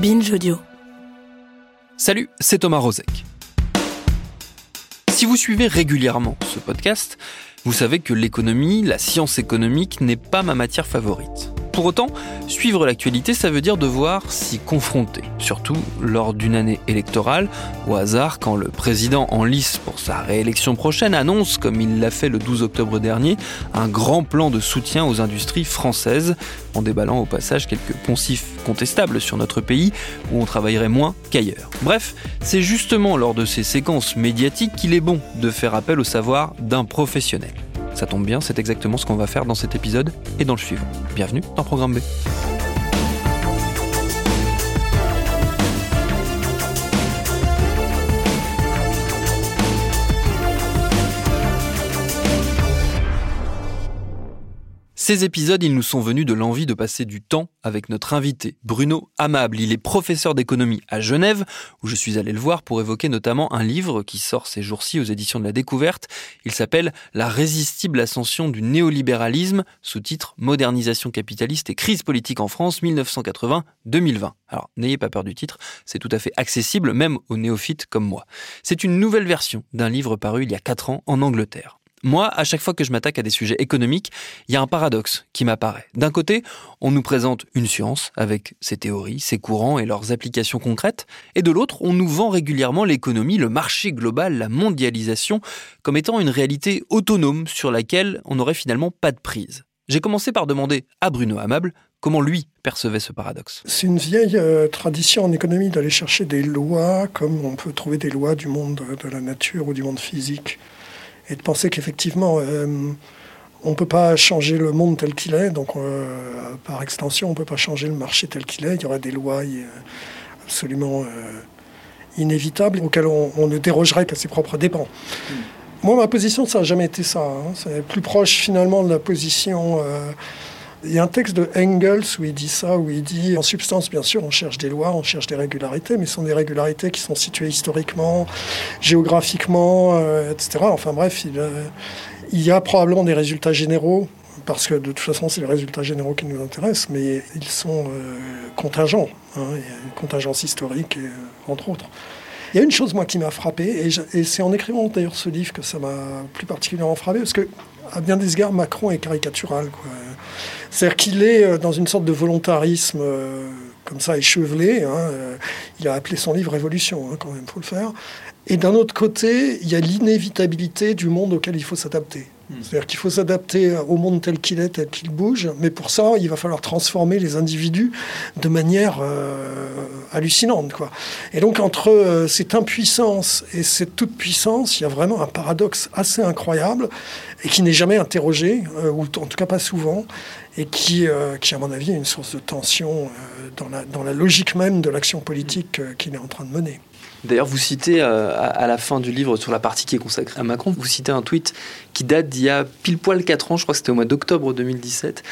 Binge Audio. Salut, c'est Thomas Rozek. Si vous suivez régulièrement ce podcast, vous savez que l'économie, la science économique n'est pas ma matière favorite. Pour autant, suivre l'actualité, ça veut dire devoir s'y confronter, surtout lors d'une année électorale, au hasard quand le président en lice pour sa réélection prochaine annonce, comme il l'a fait le 12 octobre dernier, un grand plan de soutien aux industries françaises, en déballant au passage quelques poncifs contestables sur notre pays où on travaillerait moins qu'ailleurs. Bref, c'est justement lors de ces séquences médiatiques qu'il est bon de faire appel au savoir d'un professionnel. Ça tombe bien, c'est exactement ce qu'on va faire dans cet épisode et dans le suivant. Bienvenue dans Programme B. Ces épisodes, ils nous sont venus de l'envie de passer du temps avec notre invité, Bruno Amable. Il est professeur d'économie à Genève, où je suis allé le voir pour évoquer notamment un livre qui sort ces jours-ci aux éditions de la Découverte. Il s'appelle La résistible ascension du néolibéralisme, sous-titre Modernisation capitaliste et crise politique en France 1980-2020. Alors, n'ayez pas peur du titre, c'est tout à fait accessible, même aux néophytes comme moi. C'est une nouvelle version d'un livre paru il y a 4 ans en Angleterre. Moi, à chaque fois que je m'attaque à des sujets économiques, il y a un paradoxe qui m'apparaît. D'un côté, on nous présente une science avec ses théories, ses courants et leurs applications concrètes, et de l'autre, on nous vend régulièrement l'économie, le marché global, la mondialisation, comme étant une réalité autonome sur laquelle on n'aurait finalement pas de prise. J'ai commencé par demander à Bruno Amable comment lui percevait ce paradoxe. C'est une vieille euh, tradition en économie d'aller chercher des lois, comme on peut trouver des lois du monde de la nature ou du monde physique et de penser qu'effectivement, euh, on ne peut pas changer le monde tel qu'il est, donc euh, par extension, on ne peut pas changer le marché tel qu'il est. Il y aurait des lois absolument euh, inévitables auxquelles on, ne dérogerait qu'à ses propres dépens. Hmm. Moi, ma position, ça n'a jamais été ça. Hein. C'est plus proche finalement de la position il y a un texte de Engels où il dit ça, où il dit, en substance, bien sûr, on cherche des lois, on cherche des régularités, mais ce sont des régularités qui sont situées historiquement, géographiquement, euh, etc. Enfin bref, euh, il, y a probablement des résultats généraux, parce que de toute façon, c'est les résultats généraux qui nous intéressent, mais ils sont euh, contingents. Hein. une contingence historique, entre autres. Il y a une chose, moi, qui m'a frappé, et, c'est en écrivant d'ailleurs ce livre que ça m'a plus particulièrement frappé, parce que, à bien des égards, Macron est caricatural. C'est-à-dire qu'il est euh, dans une sorte de volontarisme euh, comme ça échevelé. Hein, euh, il a appelé son livre Révolution, hein, quand même, faut le faire. Et d'un autre côté, il y a l'inévitabilité du monde auquel il faut s'adapter. Hmm. C'est-à-dire qu'il faut s'adapter au monde tel qu'il est, tel qu'il bouge, mais pour ça, il va falloir transformer les individus de manière hallucinante. Quoi. Et donc, entre cette impuissance et cette toute-puissance, il y a vraiment un paradoxe assez incroyable et qui n'est jamais interrogé, ou en tout cas pas souvent, et qui, euh, qui, à mon avis, est une source de tension euh, dans, la, dans la logique même de l'action politique euh, qu'il est en train de mener. D'ailleurs, vous citez à, la fin du livre, sur la partie qui est consacrée à Macron, vous citez un tweet qui date d'il y a pile poil 4 ans, je crois que c'était au mois d'octobre 2017,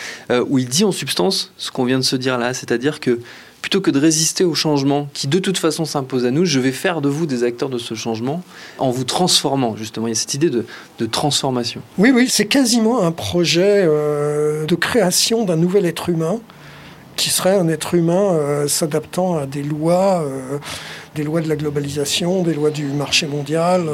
où il dit en substance ce qu'on vient de se dire là, c'est-à-dire que plutôt que de résister au changement qui de toute façon s'impose à nous, je vais faire de vous des acteurs de ce changement en vous transformant, justement. Il y a cette idée de, transformation. Oui, oui, c'est quasiment un projet euh, de création d'un nouvel être humain qui serait un être humain euh, s'adaptant à des lois, euh, des lois de la globalisation, des lois du marché mondial.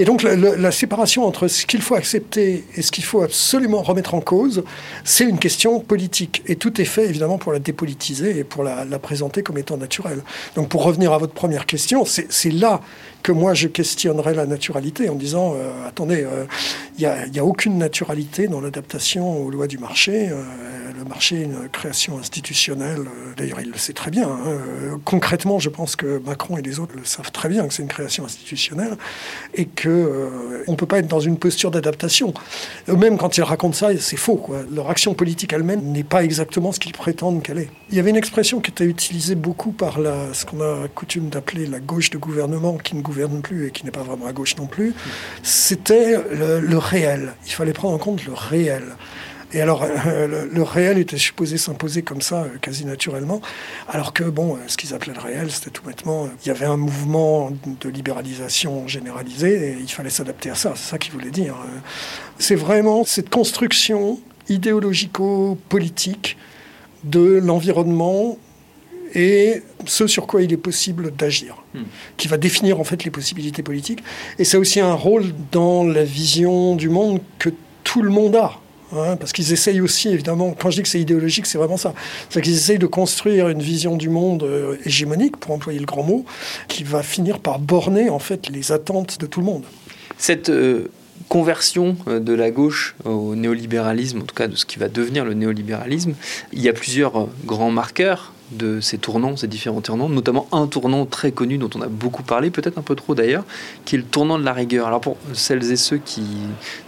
Et donc la, séparation entre ce qu'il faut accepter et ce qu'il faut absolument remettre en cause, c'est une question politique. Et tout est fait évidemment pour la dépolitiser et pour la, présenter comme étant naturelle. Donc pour revenir à votre première question, c'est là que moi je questionnerais la naturalité en disant euh, attendez, il euh, n'y a, a, aucune naturalité dans l'adaptation aux lois du marché. Euh, le marché est une création institutionnelle. D'ailleurs, il le sait très bien. Hein. Concrètement, je pense que Macron et les autres le savent très bien que c'est une création institutionnelle et que qu'on ne peut pas être dans une posture d'adaptation. Eux-mêmes, quand ils racontent ça, c'est faux. Leur action politique elle-même n'est pas exactement ce qu'ils prétendent qu'elle est. Il y avait une expression qui était utilisée beaucoup par ce qu'on a coutume d'appeler la gauche de gouvernement, qui ne gouverne plus et qui n'est pas vraiment à gauche non plus. C'était le réel. Il fallait prendre en compte le réel. Et alors, euh, le, réel était supposé s'imposer comme ça, euh, quasi naturellement, alors que, bon, euh, ce qu'ils appelaient le réel, c'était tout bêtement, il y avait un mouvement de libéralisation généralisé et il fallait s'adapter à ça, c'est ça qu'il voulait dire. C'est vraiment cette construction idéologico-politique de l'environnement et ce sur quoi il est possible d'agir, hmm. qui va définir en fait les possibilités politiques. Et c'est aussi un rôle dans la vision du monde que tout le monde a. Hein, parce qu'ils essayent aussi, évidemment, quand je dis que c'est idéologique, c'est vraiment ça. C'est qu'ils essayent de construire une vision du monde euh, hégémonique, pour employer le grand mot, qui va finir par borner, en fait, les attentes de tout le monde. Cette euh, conversion euh, de la gauche au néolibéralisme, en tout cas de ce qui va devenir le néolibéralisme, il y a plusieurs grands marqueurs de ces tournants, ces différents tournants, notamment un tournant très connu dont on a beaucoup parlé, peut-être un peu trop d'ailleurs, qui est le tournant de la rigueur. Alors pour celles et ceux qui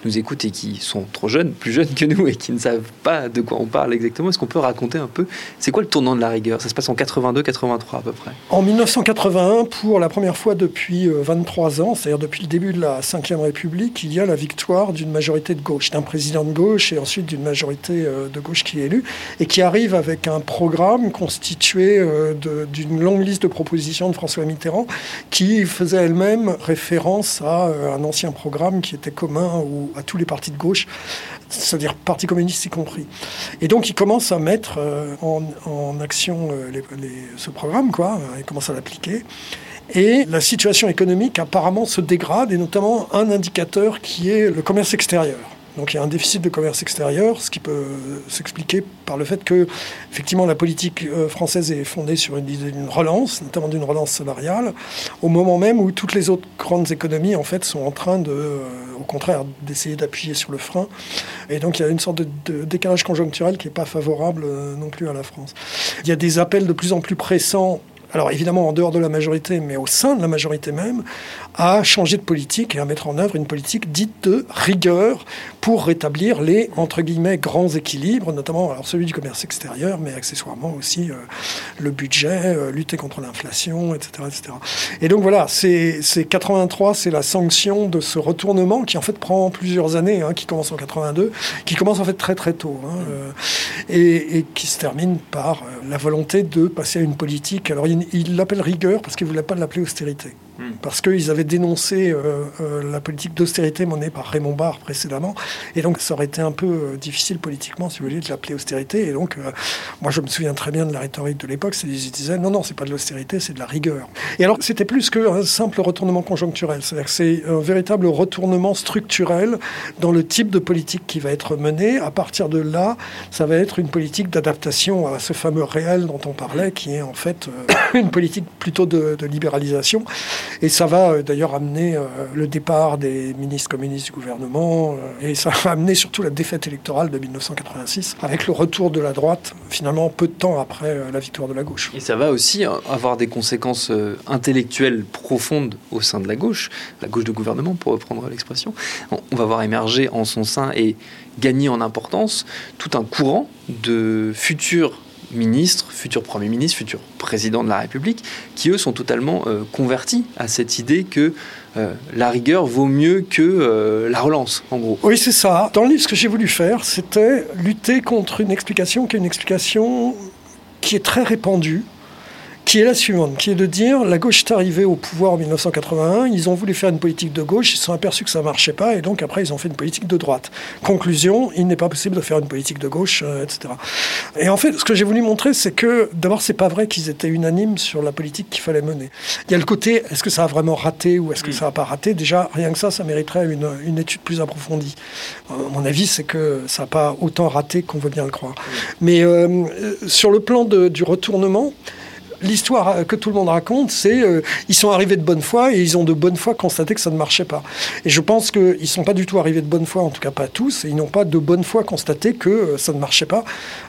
nous écoutent et qui sont trop jeunes, plus jeunes que nous et qui ne savent pas de quoi on parle exactement, est-ce qu'on peut raconter un peu, c'est quoi le tournant de la rigueur? Ça se passe en 82-83 à peu près. En 1981, pour la première fois depuis 23 euh, ans, c'est-à-dire depuis le début de la Ve République, il y a la victoire d'une majorité de gauche, d'un président de gauche et ensuite d'une majorité euh, de gauche qui est élue, et qui arrive avec un programme constitué euh, d'une longue liste de propositions de François Mitterrand qui faisait elle-même référence à euh, un ancien programme qui était commun à tous les partis de gauche, c'est-à-dire Parti communiste y compris. Et donc il commence à mettre euh, en, action ce programme, quoi. Il commence à l'appliquer. Et la situation économique apparemment se dégrade, et notamment un indicateur qui est le commerce extérieur. Donc il y a un déficit de commerce extérieur, ce qui peut s'expliquer par le fait que, effectivement, la politique euh, française est fondée sur une, une relance, notamment d'une relance salariale, au moment même où toutes les autres grandes économies, en fait, sont en train de, euh, au contraire, d'essayer d'appuyer sur le frein. Et donc il y a une sorte de, décalage conjoncturel qui n'est pas favorable euh, non plus à la France. Il y a des appels de plus en plus pressants alors évidemment en dehors de la majorité, mais au sein de la majorité même, à changer de politique et à mettre en œuvre une politique dite de rigueur pour rétablir les, entre guillemets, grands équilibres, notamment alors celui du commerce extérieur, mais accessoirement aussi euh, le budget, euh, lutter contre l'inflation, etc., etc. Et donc voilà, c'est 83, c'est la sanction de ce retournement qui en fait prend plusieurs années, hein, qui commence en 82, qui commence en fait très très tôt, hein, euh, et, et, qui se termine par la volonté de passer à une politique. Alors il l'appelle rigueur parce qu'il ne voulait pas l'appeler austérité. Hmm. Parce qu'ils avaient dénoncé euh, euh, la politique d'austérité menée par Raymond Barre précédemment. Et donc, ça aurait été un peu euh, difficile politiquement, si vous voulez, de l'appeler austérité. Et donc, moi, je me souviens très bien de la rhétorique de l'époque. C'est qu'ils disaient non, non, c'est pas de l'austérité, c'est de la rigueur. Et alors, c'était plus qu'un simple retournement conjoncturel. C'est-à-dire que c'est un véritable retournement structurel dans le type de politique qui va être menée. À partir de là, ça va être une politique d'adaptation à ce fameux réel dont on parlait, qui est en fait une politique plutôt de libéralisation. Et ça va euh, d'ailleurs amener euh, le départ des ministres communistes du gouvernement, euh, et ça va amener surtout la défaite électorale de 1986, avec le retour de la droite, finalement peu de temps après la victoire de la gauche. Et ça va aussi avoir des conséquences intellectuelles profondes au sein de la gauche, la gauche de gouvernement pour reprendre l'expression. On va voir émerger en son sein et gagner en importance tout un courant de futurs ministres, futurs premiers ministres, futurs présidents de la République, qui eux sont totalement euh, convertis à cette idée que euh, la rigueur vaut mieux que euh, la relance, en gros. Oui, c'est ça. Dans le livre, ce que j'ai voulu faire, c'était lutter contre une explication qui est une explication qui est très répandue, qui est la suivante, qui est de dire la gauche est arrivée au pouvoir en 1981, ils ont voulu faire une politique de gauche, ils se sont aperçus que ça ne marchait pas, et donc après ils ont fait une politique de droite. Conclusion, il n'est pas possible de faire une politique de gauche, euh, etc. Et en fait, ce que j'ai voulu montrer, c'est que d'abord, c'est pas vrai qu'ils étaient unanimes sur la politique qu'il fallait mener. Il y a le côté, est-ce que ça a vraiment raté ou est-ce que mm. ça n'a pas raté? Déjà, rien que ça, ça mériterait une, une étude plus approfondie. Euh, mon avis, c'est que ça n'a pas autant raté qu'on veut bien le croire. Mm. Mais euh, sur le plan de, du retournement, l'histoire que tout le monde raconte, c'est euh, ils sont arrivés de bonne foi et ils ont de bonne foi constaté que ça ne marchait pas. Et je pense qu'ils ne sont pas du tout arrivés de bonne foi, en tout cas pas tous, et ils n'ont pas de bonne foi constaté que euh, ça ne marchait pas,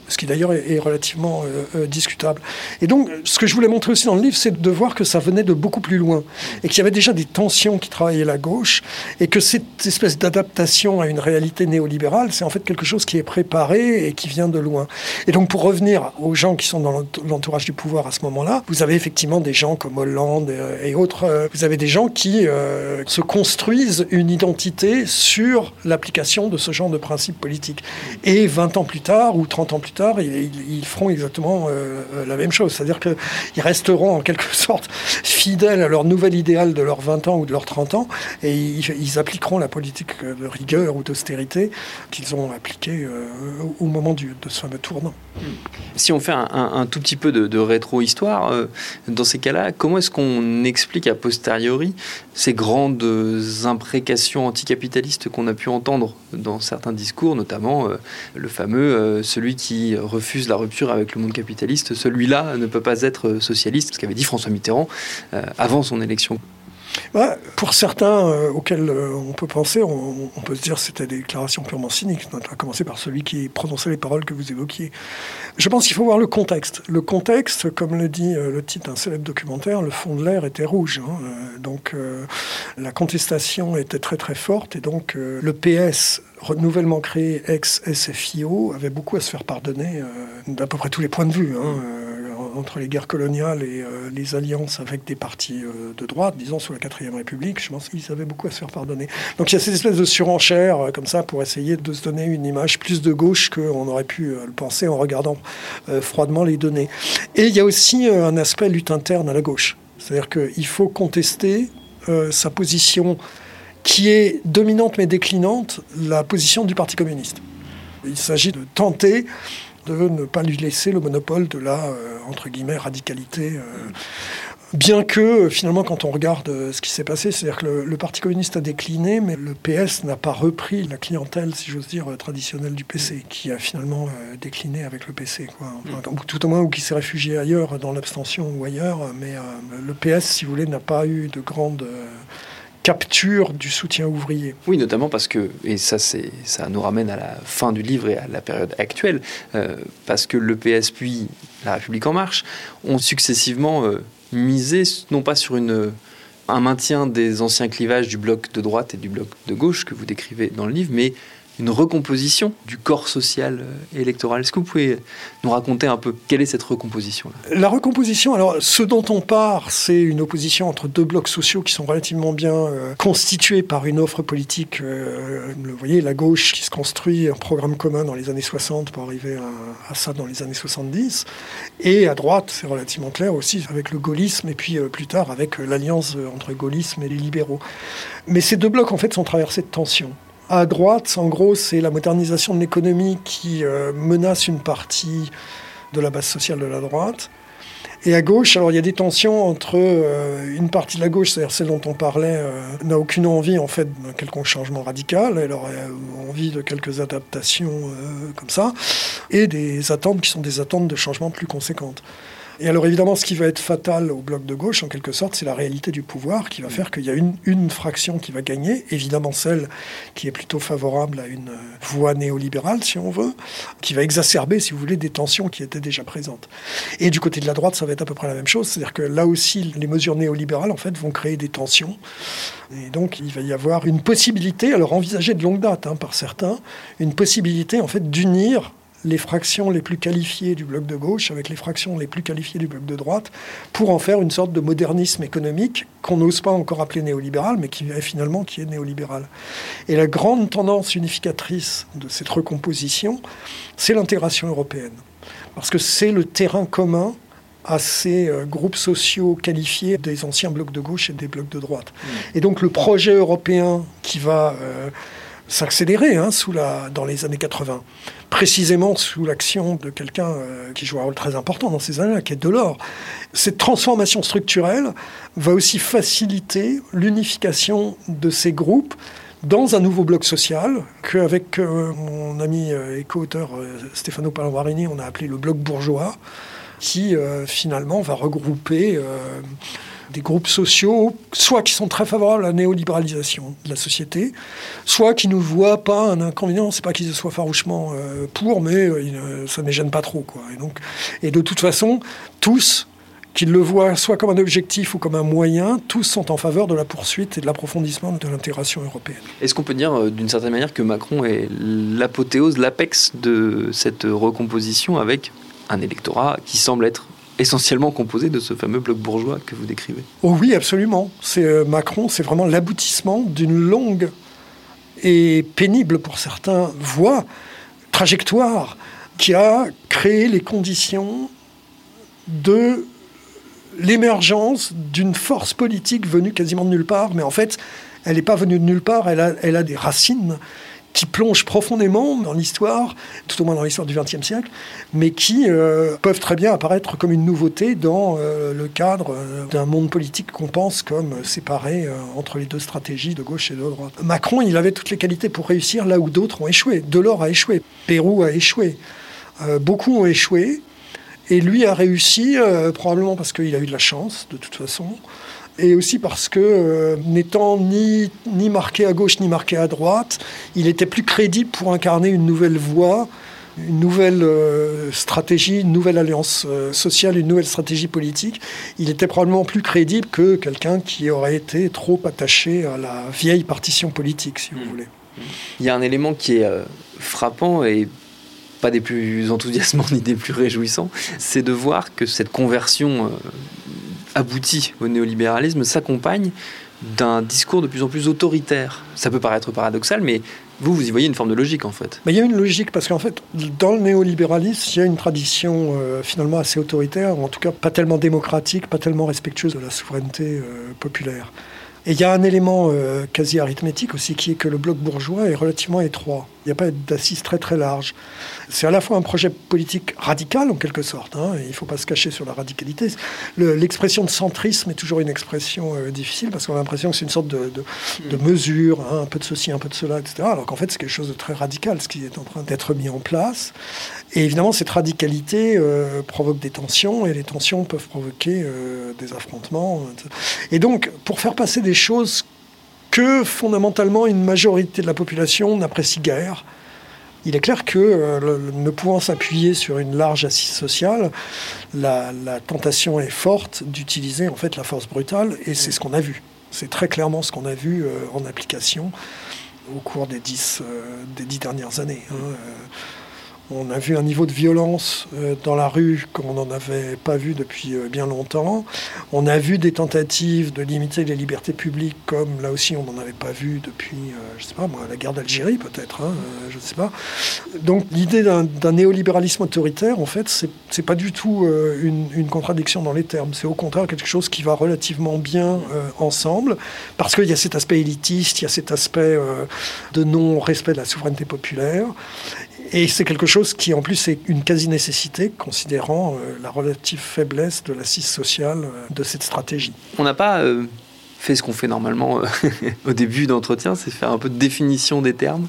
ce qui d'ailleurs est, relativement euh, discutable. Et donc, ce que je voulais montrer aussi dans le livre, c'est de voir que ça venait de beaucoup plus loin, et qu'il y avait déjà des tensions qui travaillaient la gauche, et que cette espèce d'adaptation à une réalité néolibérale, c'est en fait quelque chose qui est préparé et qui vient de loin. Et donc, pour revenir aux gens qui sont dans l'entourage du pouvoir à ce moment-là, vous avez effectivement des gens comme Hollande et autres, euh, vous avez des gens qui euh, se construisent une identité sur l'application de ce genre de principes politiques. Et 20 ans plus tard ou 30 ans plus tard, ils, feront exactement euh, la même chose. C'est-à-dire qu'ils resteront en quelque sorte fidèles à leur nouvel idéal de leurs 20 ans ou de leurs 30 ans et ils, appliqueront la politique de rigueur ou d'austérité qu'ils ont appliquée au moment de ce fameux tournant. Si on fait un, tout petit peu de, rétro-histoire, dans ces cas-là, comment est-ce qu'on explique a posteriori ces grandes imprécations anticapitalistes qu'on a pu entendre dans certains discours, notamment euh, le fameux euh, celui qui refuse la rupture avec le monde capitaliste, celui-là ne peut pas être socialiste, ce qu'avait dit François Mitterrand euh, avant son élection pour certains euh, auxquels euh, on peut penser, on, peut se dire que c'était des déclarations purement cyniques, à commencer par celui qui prononçait les paroles que vous évoquiez. Je pense qu'il faut voir le contexte. Le contexte, comme le dit euh, le titre d'un célèbre documentaire, le fond de l'air était rouge. Hein. donc la contestation était très très forte et donc le PS nouvellement créé ex-SFIO avait beaucoup à se faire pardonner d'à peu près tous les points de vue. Hein entre les guerres coloniales et euh, les alliances avec des partis euh, de droite, disons sous la 4ème République, je pense qu'ils avaient beaucoup à se faire pardonner. Donc il y a cette espèce de surenchère euh, comme ça pour essayer de se donner une image plus de gauche qu'on aurait pu le penser en regardant froidement les données. Et il y a aussi un aspect lutte interne à la gauche. C'est-à-dire qu'il faut contester sa position qui est dominante mais déclinante, la position du Parti communiste. Il s'agit de tenter de ne pas lui laisser le monopole de la, euh, entre guillemets, radicalité. Euh, bien que, euh, finalement, quand on regarde ce qui s'est passé, c'est-à-dire que le, Parti communiste a décliné, mais le PS n'a pas repris la clientèle, si j'ose dire, traditionnelle du PC, qui a finalement décliné avec le PC, quoi. Mm. tout au moins, ou qui s'est réfugié ailleurs, dans l'abstention ou ailleurs. Mais le PS, si vous voulez, n'a pas eu de grande capture du soutien ouvrier. Oui, notamment parce que, et ça, c'est, ça nous ramène à la fin du livre et à la période actuelle, euh, parce que le PS puis la République en marche ont successivement euh, misé non pas sur une, un maintien des anciens clivages du bloc de droite et du bloc de gauche que vous décrivez dans le livre, mais une recomposition du corps social euh, électoral. Est-ce que vous pouvez nous raconter un peu quelle est cette recomposition -là La recomposition, alors ce dont on part, c'est une opposition entre deux blocs sociaux qui sont relativement bien euh, constitués par une offre politique. Euh, vous voyez, la gauche qui se construit un programme commun dans les années 60 pour arriver à, ça dans les années 70. Et à droite, c'est relativement clair aussi avec le gaullisme et puis plus tard avec l'alliance entre gaullisme et les libéraux. Mais ces deux blocs, en fait, sont traversés de tensions. À droite, en gros, c'est la modernisation de l'économie qui euh, menace une partie de la base sociale de la droite. Et à gauche, alors il y a des tensions entre euh, une partie de la gauche, c'est-à-dire celle dont on parlait, euh, n'a aucune envie en fait d'un quelconque changement radical, elle aurait envie de quelques adaptations comme ça, et des attentes qui sont des attentes de changement plus conséquentes. Et alors évidemment, ce qui va être fatal au bloc de gauche, en quelque sorte, c'est la réalité du pouvoir qui va faire qu'il y a une, une, fraction qui va gagner, évidemment celle qui est plutôt favorable à une voie néolibérale, si on veut, qui va exacerber, si vous voulez, des tensions qui étaient déjà présentes. Et du côté de la droite, ça va être à peu près la même chose, c'est-à-dire que là aussi, les mesures néolibérales, en fait, vont créer des tensions. Et donc, il va y avoir une possibilité, alors envisagée de longue date hein, par certains, une possibilité, en fait, d'unir les fractions les plus qualifiées du bloc de gauche avec les fractions les plus qualifiées du bloc de droite pour en faire une sorte de modernisme économique qu'on n'ose pas encore appeler néolibéral, mais qui est finalement qui est néolibéral. Et la grande tendance unificatrice de cette recomposition, c'est l'intégration européenne. Parce que c'est le terrain commun à ces euh, groupes sociaux qualifiés des anciens blocs de gauche et des blocs de droite. Mmh. Et donc le projet européen qui va euh, s'accélérer hein, dans les années 80, précisément sous l'action de quelqu'un euh, qui joue un rôle très important dans ces années-là, qui est Delors. Cette transformation structurelle va aussi faciliter l'unification de ces groupes dans un nouveau bloc social qu'avec euh, mon ami euh, et co-auteur Stefano Palambarini, on a appelé le bloc bourgeois. qui finalement va regrouper des groupes sociaux, soit qui sont très favorables à la néolibéralisation de la société, soit qui ne voient pas un inconvénient. C'est pas qu'ils soient farouchement euh, pour, mais euh, ça ne les gêne pas trop. Quoi. Et, donc, et de toute façon, tous, qu'ils le voient soit comme un objectif ou comme un moyen, tous sont en faveur de la poursuite et de l'approfondissement de l'intégration européenne. Est-ce qu'on peut dire euh, d'une certaine manière que Macron est l'apothéose, l'apex de cette recomposition avec un électorat qui semble être essentiellement composé de ce fameux bloc bourgeois que vous décrivez. Oh oui, absolument. C'est euh, Macron, c'est vraiment l'aboutissement d'une longue et pénible pour certains voie, trajectoire, qui a créé les conditions de l'émergence d'une force politique venue quasiment de nulle part, mais en fait, elle n'est pas venue de nulle part, elle a, elle a des racines qui plongent profondément dans l'histoire, tout au moins dans l'histoire du XXe siècle, mais qui euh, peuvent très bien apparaître comme une nouveauté dans euh, le cadre euh, d'un monde politique qu'on pense comme séparé entre les deux stratégies de gauche et de droite. Macron, il avait toutes les qualités pour réussir. Là où d'autres ont échoué. Delors a échoué, Pérou a échoué, beaucoup ont échoué, et lui a réussi, probablement parce qu'il a eu de la chance, de toute façon, et aussi parce que, euh, n'étant ni, ni marqué à gauche ni marqué à droite, il était plus crédible pour incarner une nouvelle voie, une nouvelle euh, stratégie, une nouvelle alliance euh, sociale, une nouvelle stratégie politique. Il était probablement plus crédible que quelqu'un qui aurait été trop attaché à la vieille partition politique, si vous mmh. voulez. Il y a un élément qui est frappant et pas des plus enthousiasmants ni des plus réjouissants, c'est de voir que cette conversion abouti au néolibéralisme s'accompagne d'un discours de plus en plus autoritaire. Ça peut paraître paradoxal, mais vous, vous y voyez une forme de logique en fait. il y a une logique parce qu'en fait, dans le néolibéralisme, il y a une tradition euh, finalement assez autoritaire, ou en tout cas pas tellement démocratique, pas tellement respectueuse de la souveraineté euh, populaire. Et il y a un élément euh, quasi arithmétique aussi qui est que le bloc bourgeois est relativement étroit. Il n'y a pas d'assises très très larges. C'est à la fois un projet politique radical en quelque sorte. Hein, il ne faut pas se cacher sur la radicalité. L'expression de centrisme est toujours une expression euh, difficile parce qu'on a l'impression que c'est une sorte de, de, hmm. mesure, hein, un peu de ceci, un peu de cela, etc. Alors qu'en fait c'est quelque chose de très radical ce qui est en train d'être mis en place. Et évidemment cette radicalité euh, provoque des tensions et les tensions peuvent provoquer des affrontements. Et donc pour faire passer des choses que fondamentalement une majorité de la population n'apprécie guère. Il est clair que, euh, ne pouvant s'appuyer sur une large assise sociale, la, tentation est forte d'utiliser en fait la force brutale, et c'est ce qu'on a vu. C'est très clairement ce qu'on a vu euh, en application au cours des dix, euh, des dix dernières années. Hein, on a vu un niveau de violence euh, dans la rue qu'on n'en avait pas vu depuis euh, bien longtemps. On a vu des tentatives de limiter les libertés publiques comme là aussi on n'en avait pas vu depuis, euh, je sais pas moi, la guerre d'Algérie peut-être, hein, je ne sais pas. Donc l'idée d'un néolibéralisme autoritaire, en fait, c'est pas du tout une, contradiction dans les termes. C'est au contraire quelque chose qui va relativement bien ensemble parce qu'il y a cet aspect élitiste, il y a cet aspect de non-respect de la souveraineté populaire. Et c'est quelque chose qui, en plus, est une quasi-nécessité, considérant euh, la relative faiblesse de l'assise sociale euh, de cette stratégie. On n'a pas euh, fait ce qu'on fait normalement au début d'entretien, c'est faire un peu de définition des termes.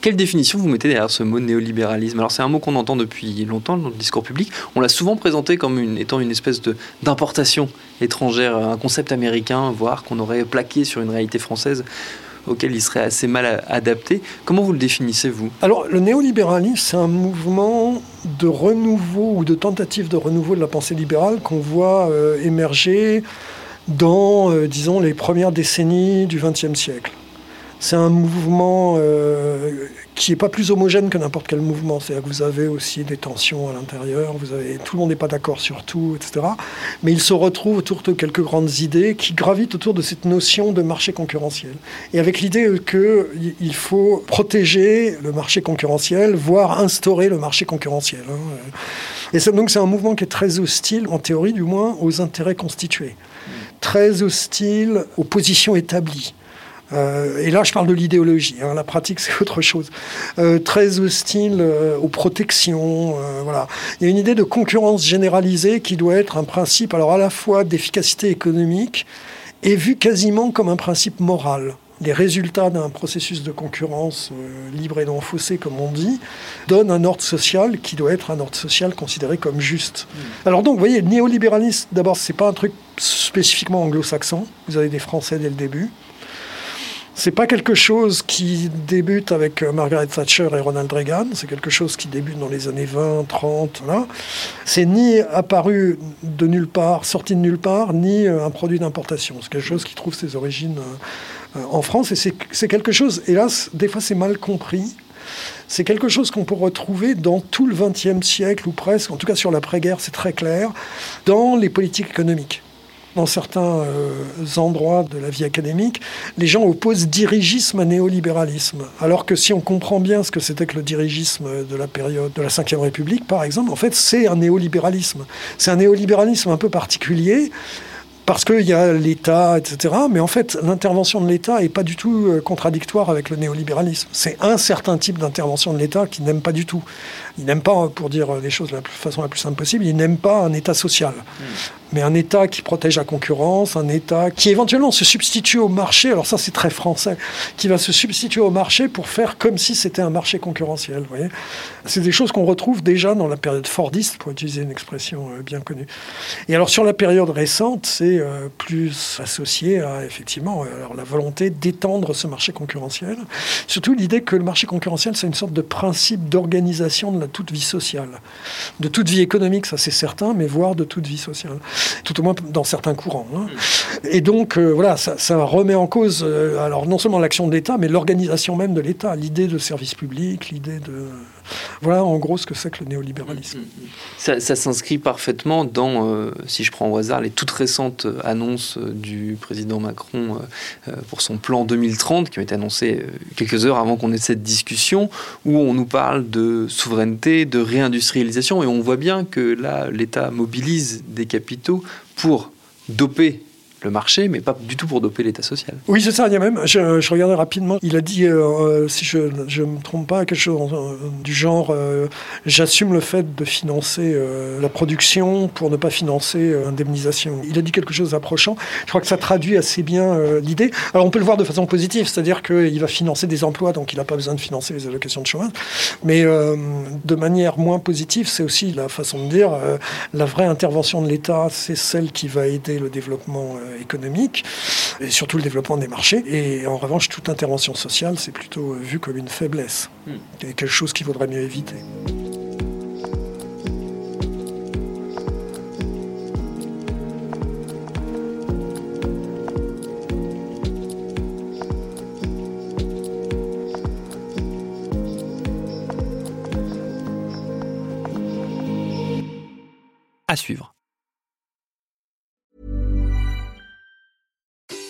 quelle définition vous mettez derrière ce mot néolibéralisme? Alors c'est un mot qu'on entend depuis longtemps dans le discours public. On l'a souvent présenté comme une, étant une espèce d'importation étrangère, un concept américain, voire qu'on aurait plaqué sur une réalité française auquel il serait assez mal adapté. Comment vous le définissez, vous? Alors, le néolibéralisme, c'est un mouvement de renouveau ou de tentative de renouveau de la pensée libérale qu'on voit euh, émerger dans, euh, disons, les premières décennies du XXe siècle. C'est un mouvement euh, qui n'est pas plus homogène que n'importe quel mouvement. C'est-à-dire que vous avez aussi des tensions à l'intérieur, vous avez, tout le monde n'est pas d'accord sur tout, etc. Mais il se retrouve autour de quelques grandes idées qui gravitent autour de cette notion de marché concurrentiel. Et avec l'idée qu'il faut protéger le marché concurrentiel, voire instaurer le marché concurrentiel. Hein. Et donc c'est un mouvement qui est très hostile, en théorie du moins, aux intérêts constitués. Très hostile aux positions établies. Euh, et là, je parle de l'idéologie. Hein, la pratique, c'est autre chose. Euh, très hostile euh, aux protections. voilà. Il y a une idée de concurrence généralisée qui doit être un principe, alors à la fois d'efficacité économique et vu quasiment comme un principe moral. les résultats d'un processus de concurrence libre et non faussé, comme on dit, donnent un ordre social qui doit être un ordre social considéré comme juste. Mm. Alors donc, vous voyez, le néolibéralisme, d'abord, c'est pas un truc spécifiquement anglo-saxon. Vous avez des Français dès le début. C'est pas quelque chose qui débute avec euh, Margaret Thatcher et Ronald Reagan, c'est quelque chose qui débute dans les années 20, 30, là. C'est ni apparu de nulle part, sorti de nulle part, ni euh, un produit d'importation. C'est quelque chose qui trouve ses origines euh, en France et c'est quelque chose, hélas, des fois c'est mal compris. C'est quelque chose qu'on peut retrouver dans tout le XXe siècle, ou presque, en tout cas sur l'après-guerre, c'est très clair, dans les politiques économiques dans certains euh, endroits de la vie académique, les gens opposent dirigisme à néolibéralisme. Alors que si on comprend bien ce que c'était que le dirigisme de la période de la Ve République, par exemple, en fait, c'est un néolibéralisme. C'est un néolibéralisme un peu particulier parce qu'il y a l'État, etc. Mais en fait, l'intervention de l'État n'est pas du tout euh, contradictoire avec le néolibéralisme. C'est un certain type d'intervention de l'État qui n'aime pas du tout. Il n'aime pas, pour dire les choses de la façon la plus simple possible, il n'aime pas un État social. Hmm mais un État qui protège la concurrence, un État qui éventuellement se substitue au marché, alors ça c'est très français, qui va se substituer au marché pour faire comme si c'était un marché concurrentiel. Vous voyez c'est des choses qu'on retrouve déjà dans la période fordiste, pour utiliser une expression euh, bien connue. Et alors sur la période récente, c'est euh, plus associé à effectivement euh, alors, la volonté d'étendre ce marché concurrentiel, surtout l'idée que le marché concurrentiel c'est une sorte de principe d'organisation de la toute vie sociale, de toute vie économique, ça c'est certain, mais voire de toute vie sociale tout au moins dans certains courants. Hein. Et donc, euh, voilà, ça, remet en cause, euh, alors non seulement l'action de l'État, mais l'organisation même de l'État, l'idée de service public, l'idée de... Voilà en gros ce que c'est que le néolibéralisme. Mm, mm, mm. Ça, s'inscrit parfaitement dans, euh, si je prends au hasard, les toutes récentes annonces du président Macron pour son plan 2030, qui ont été annoncées quelques heures avant qu'on ait cette discussion, où on nous parle de souveraineté, de réindustrialisation, et on voit bien que là, l'État mobilise des capitaux pour doper le marché, mais pas du tout pour doper l'État social. Oui, c'est ça. Il y a même, je, je regardais rapidement, il a dit, euh, euh, si je ne me trompe pas, quelque chose euh, du genre j'assume le fait de financer la production pour ne pas financer l'indemnisation. Il a dit quelque chose d'approchant. Je crois que ça traduit assez bien l'idée. Alors on peut le voir de façon positive, c'est-à-dire qu'il va financer des emplois, donc il n'a pas besoin de financer les allocations de chômage. Mais de manière moins positive, c'est aussi la façon de dire la vraie intervention de l'État, c'est celle qui va aider le développement économique et surtout le développement des marchés. Et en revanche, toute intervention sociale, c'est plutôt vu comme une faiblesse hmm. et quelque chose qu'il vaudrait mieux éviter. À suivre.